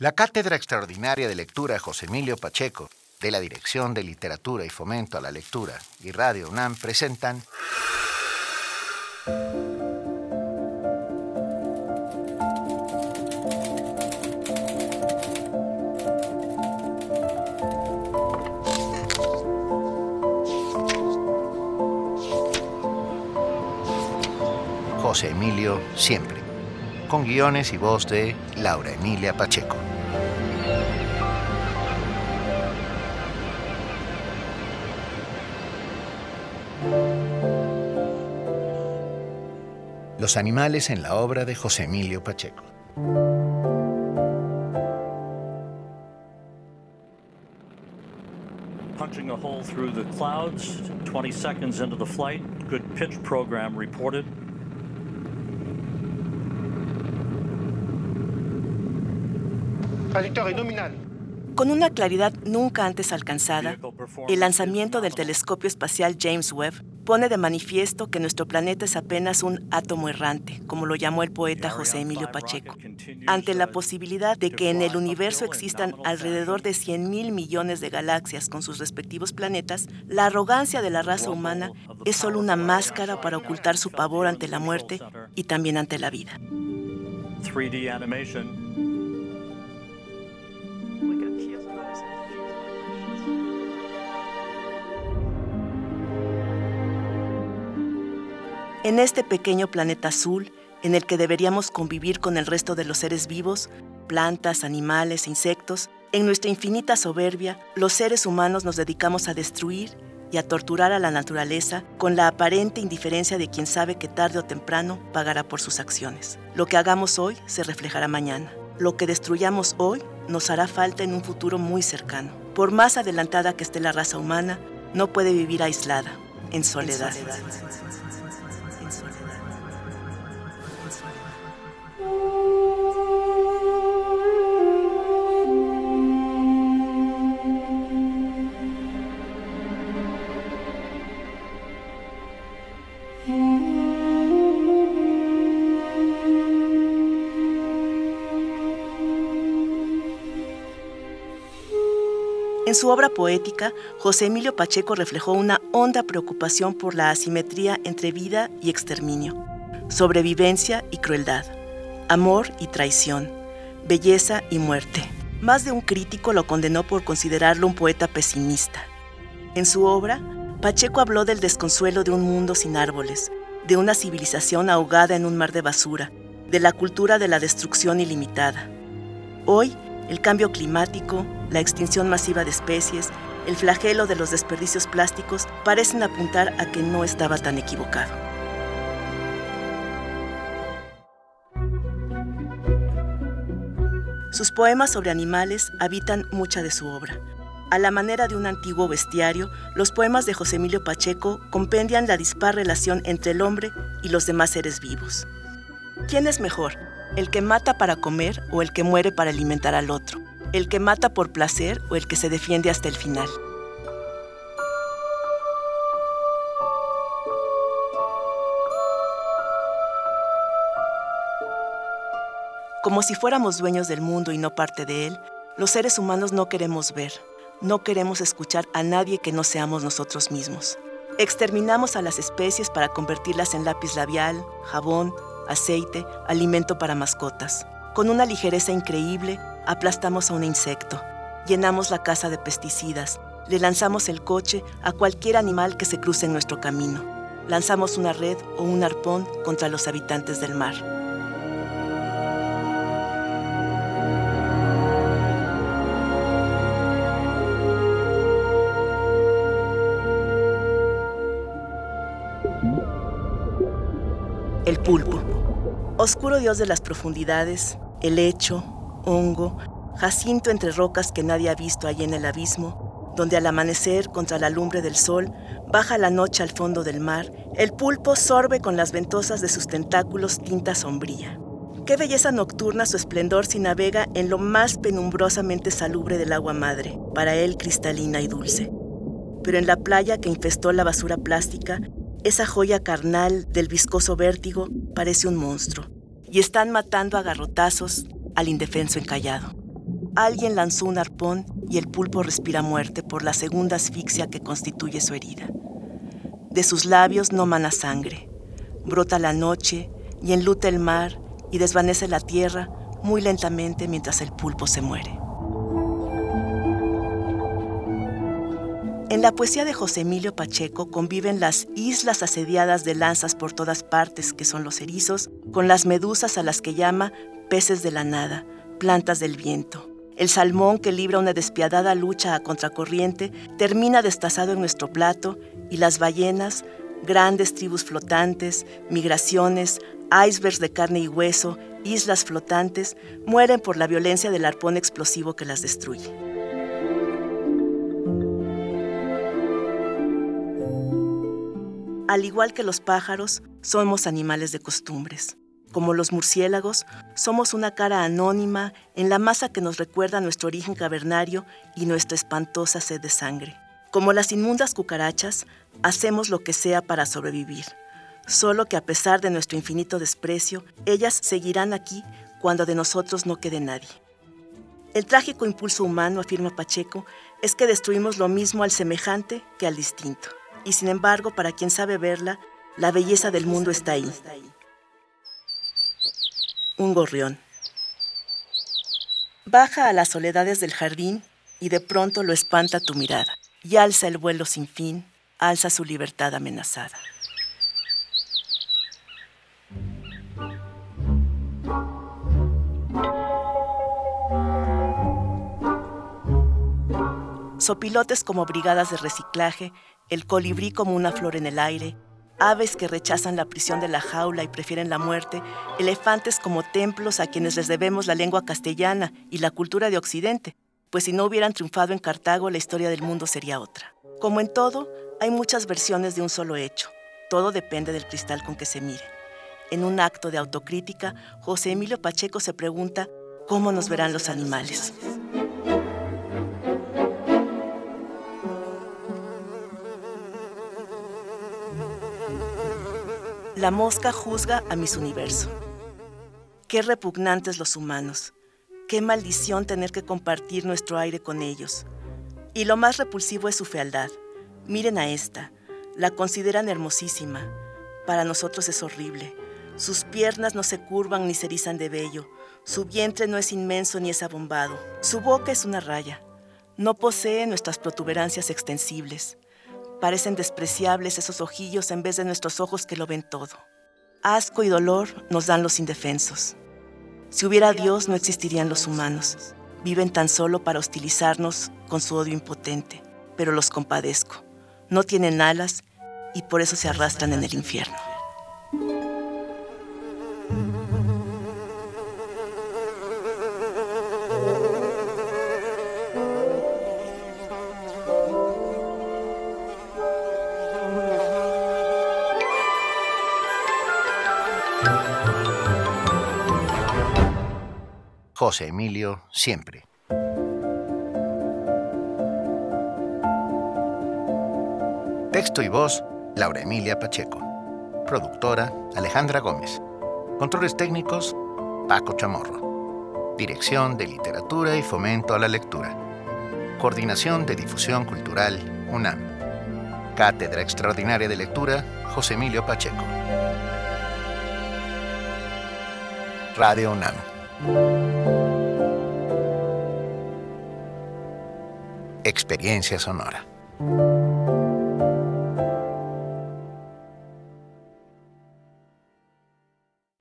La Cátedra Extraordinaria de Lectura José Emilio Pacheco, de la Dirección de Literatura y Fomento a la Lectura y Radio UNAM presentan José Emilio Siempre, con guiones y voz de Laura Emilia Pacheco. Los animales en la obra de José Emilio Pacheco. Punching a hole through the clouds, 20 seconds into the flight, good pitch program reported. Trayectoria nominal. Con una claridad nunca antes alcanzada, el lanzamiento del telescopio espacial James Webb pone de manifiesto que nuestro planeta es apenas un átomo errante, como lo llamó el poeta José Emilio Pacheco, ante la posibilidad de que en el universo existan alrededor de 100 mil millones de galaxias con sus respectivos planetas, la arrogancia de la raza humana es solo una máscara para ocultar su pavor ante la muerte y también ante la vida. 3D animation. En este pequeño planeta azul, en el que deberíamos convivir con el resto de los seres vivos, plantas, animales, insectos, en nuestra infinita soberbia, los seres humanos nos dedicamos a destruir y a torturar a la naturaleza con la aparente indiferencia de quien sabe que tarde o temprano pagará por sus acciones. Lo que hagamos hoy se reflejará mañana. Lo que destruyamos hoy nos hará falta en un futuro muy cercano. Por más adelantada que esté la raza humana, no puede vivir aislada, en soledad. Su obra poética, José Emilio Pacheco reflejó una honda preocupación por la asimetría entre vida y exterminio, sobrevivencia y crueldad, amor y traición, belleza y muerte. Más de un crítico lo condenó por considerarlo un poeta pesimista. En su obra, Pacheco habló del desconsuelo de un mundo sin árboles, de una civilización ahogada en un mar de basura, de la cultura de la destrucción ilimitada. Hoy, el cambio climático, la extinción masiva de especies, el flagelo de los desperdicios plásticos parecen apuntar a que no estaba tan equivocado. Sus poemas sobre animales habitan mucha de su obra. A la manera de un antiguo bestiario, los poemas de José Emilio Pacheco compendian la dispar relación entre el hombre y los demás seres vivos. ¿Quién es mejor, el que mata para comer o el que muere para alimentar al otro? ¿El que mata por placer o el que se defiende hasta el final? Como si fuéramos dueños del mundo y no parte de él, los seres humanos no queremos ver, no queremos escuchar a nadie que no seamos nosotros mismos. Exterminamos a las especies para convertirlas en lápiz labial, jabón, aceite, alimento para mascotas. Con una ligereza increíble, aplastamos a un insecto, llenamos la casa de pesticidas, le lanzamos el coche a cualquier animal que se cruce en nuestro camino. Lanzamos una red o un arpón contra los habitantes del mar. El pulpo. Oscuro dios de las profundidades, el hecho, hongo, jacinto entre rocas que nadie ha visto allí en el abismo, donde al amanecer, contra la lumbre del sol, baja la noche al fondo del mar, el pulpo sorbe con las ventosas de sus tentáculos tinta sombría. Qué belleza nocturna su esplendor si navega en lo más penumbrosamente salubre del agua madre, para él cristalina y dulce. Pero en la playa que infestó la basura plástica, esa joya carnal del viscoso vértigo parece un monstruo, y están matando a garrotazos al indefenso encallado. alguien lanzó un arpón y el pulpo respira muerte por la segunda asfixia que constituye su herida. De sus labios no mana sangre. Brota la noche y enluta el mar y desvanece la tierra muy lentamente mientras el pulpo se muere. En la poesía de José Emilio Pacheco conviven las islas asediadas de lanzas por todas partes, que son los erizos, con las medusas a las que llama peces de la nada, plantas del viento. El salmón que libra una despiadada lucha a contracorriente termina destazado en nuestro plato y las ballenas, grandes tribus flotantes, migraciones, icebergs de carne y hueso, islas flotantes, mueren por la violencia del arpón explosivo que las destruye. Al igual que los pájaros, somos animales de costumbres. Como los murciélagos, somos una cara anónima en la masa que nos recuerda nuestro origen cavernario y nuestra espantosa sed de sangre. Como las inmundas cucarachas, hacemos lo que sea para sobrevivir. Solo que a pesar de nuestro infinito desprecio, ellas seguirán aquí cuando de nosotros no quede nadie. El trágico impulso humano, afirma Pacheco, es que destruimos lo mismo al semejante que al distinto y sin embargo, para quien sabe verla, la belleza del mundo está ahí. Un gorrión. Baja a las soledades del jardín y de pronto lo espanta tu mirada y alza el vuelo sin fin, alza su libertad amenazada. Sopilotes como brigadas de reciclaje el colibrí como una flor en el aire, aves que rechazan la prisión de la jaula y prefieren la muerte, elefantes como templos a quienes les debemos la lengua castellana y la cultura de Occidente, pues si no hubieran triunfado en Cartago la historia del mundo sería otra. Como en todo, hay muchas versiones de un solo hecho, todo depende del cristal con que se mire. En un acto de autocrítica, José Emilio Pacheco se pregunta, ¿cómo nos verán los animales? La mosca juzga a mis universo. Qué repugnantes los humanos. Qué maldición tener que compartir nuestro aire con ellos. Y lo más repulsivo es su fealdad. Miren a esta. La consideran hermosísima. Para nosotros es horrible. Sus piernas no se curvan ni se erizan de vello. Su vientre no es inmenso ni es abombado. Su boca es una raya. No posee nuestras protuberancias extensibles. Parecen despreciables esos ojillos en vez de nuestros ojos que lo ven todo. Asco y dolor nos dan los indefensos. Si hubiera Dios no existirían los humanos. Viven tan solo para hostilizarnos con su odio impotente, pero los compadezco. No tienen alas y por eso se arrastran en el infierno. José Emilio siempre. Texto y voz, Laura Emilia Pacheco. Productora, Alejandra Gómez. Controles técnicos, Paco Chamorro. Dirección de Literatura y Fomento a la Lectura. Coordinación de Difusión Cultural, UNAM. Cátedra Extraordinaria de Lectura, José Emilio Pacheco. Radio UNAM. Experiencia sonora.